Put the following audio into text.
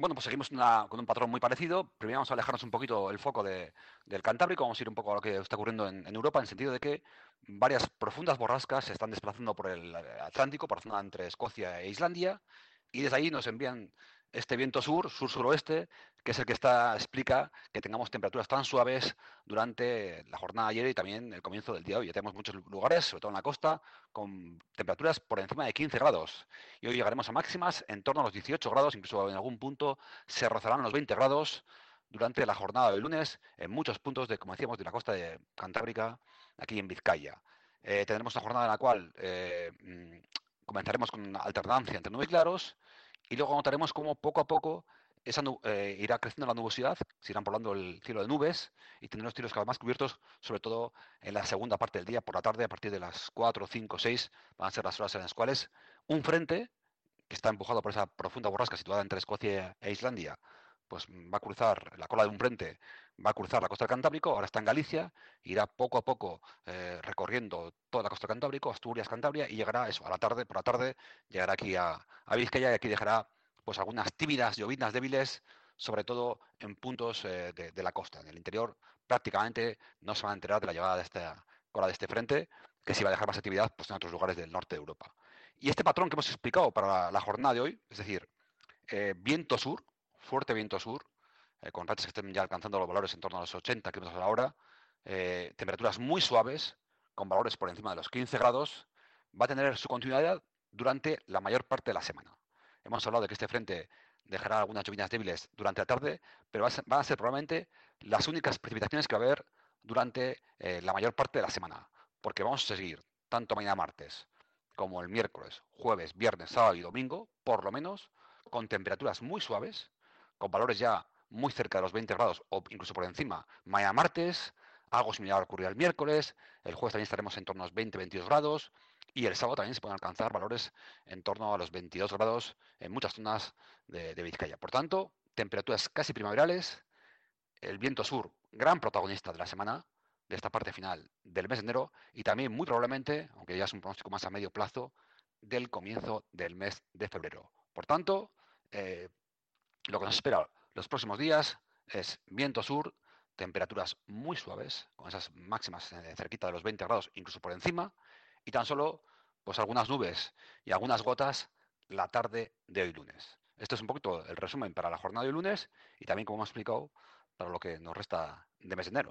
Bueno, pues seguimos con un patrón muy parecido. Primero vamos a alejarnos un poquito el foco del Cantábrico, vamos a ir un poco a lo que está ocurriendo en, Europa, en el sentido de que varias profundas borrascas se están desplazando por el Atlántico, por la zona entre Escocia e Islandia, y desde ahí nos envían este viento sur, sur-suroeste, que es el que explica que tengamos temperaturas tan suaves durante la jornada de ayer y también el comienzo del día de hoy. Tenemos muchos lugares, sobre todo en la costa, con temperaturas por encima de 15 grados. Y hoy llegaremos a máximas en torno a los 18 grados, incluso en algún punto se rozarán los 20 grados durante la jornada del lunes en muchos puntos de, como decíamos, de la costa de Cantábrica, aquí en Vizcaya. Eh, tendremos una jornada en la cual eh, mm, comenzaremos con alternancia entre nubes claros y luego notaremos cómo poco a poco esa eh, irá creciendo la nubosidad, se irán poblando el cielo de nubes y tendremos cielos cada vez más cubiertos, sobre todo en la segunda parte del día, por la tarde, a partir de las 4, 5, 6, van a ser las horas en las cuales un frente, que está empujado por esa profunda borrasca situada entre Escocia e Islandia, pues va a cruzar la cola de un frente, va a cruzar la costa del Cantábrico, ahora está en Galicia, irá poco a poco eh, recorriendo toda la costa del Cantábrico, Asturias, Cantabria, y llegará eso, a la tarde, por la tarde, llegará aquí a, Vizcaya y aquí dejará pues algunas tímidas llovinas débiles, sobre todo en puntos eh, de, la costa. En el interior prácticamente no se van a enterar de la llegada de esta cola de este frente, que sí va a dejar más actividad pues, en otros lugares del norte de Europa. Y este patrón que hemos explicado para la, jornada de hoy, es decir, eh, viento sur, fuerte viento sur, eh, con rachas que estén ya alcanzando los valores en torno a los 80 km a la hora, eh, temperaturas muy suaves, con valores por encima de los 15 grados, va a tener su continuidad durante la mayor parte de la semana. Hemos hablado de que este frente dejará algunas lluvias débiles durante la tarde, pero van a ser probablemente las únicas precipitaciones que va a haber durante eh, la mayor parte de la semana, porque vamos a seguir tanto mañana martes como el miércoles, jueves, viernes, sábado y domingo, por lo menos, con temperaturas muy suaves, con valores ya muy cerca de los 20 grados o incluso por encima. Mañana martes, algo similar ocurrirá el miércoles, el jueves también estaremos en torno a los 20-22 grados y el sábado también se pueden alcanzar valores en torno a los 22 grados en muchas zonas de, Vizcaya. Por tanto, temperaturas casi primaverales, el viento sur, gran protagonista de la semana, de esta parte final del mes de enero y también muy probablemente, aunque ya es un pronóstico más a medio plazo, del comienzo del mes de febrero. Por tanto, eh, lo que nos espera los próximos días es viento sur, temperaturas muy suaves, con esas máximas eh, cerquita de los 20 grados, incluso por encima, y tan solo pues algunas nubes y algunas gotas la tarde de hoy lunes. Esto es un poquito el resumen para la jornada de hoy lunes y también, como hemos explicado, para lo que nos resta de mes de enero.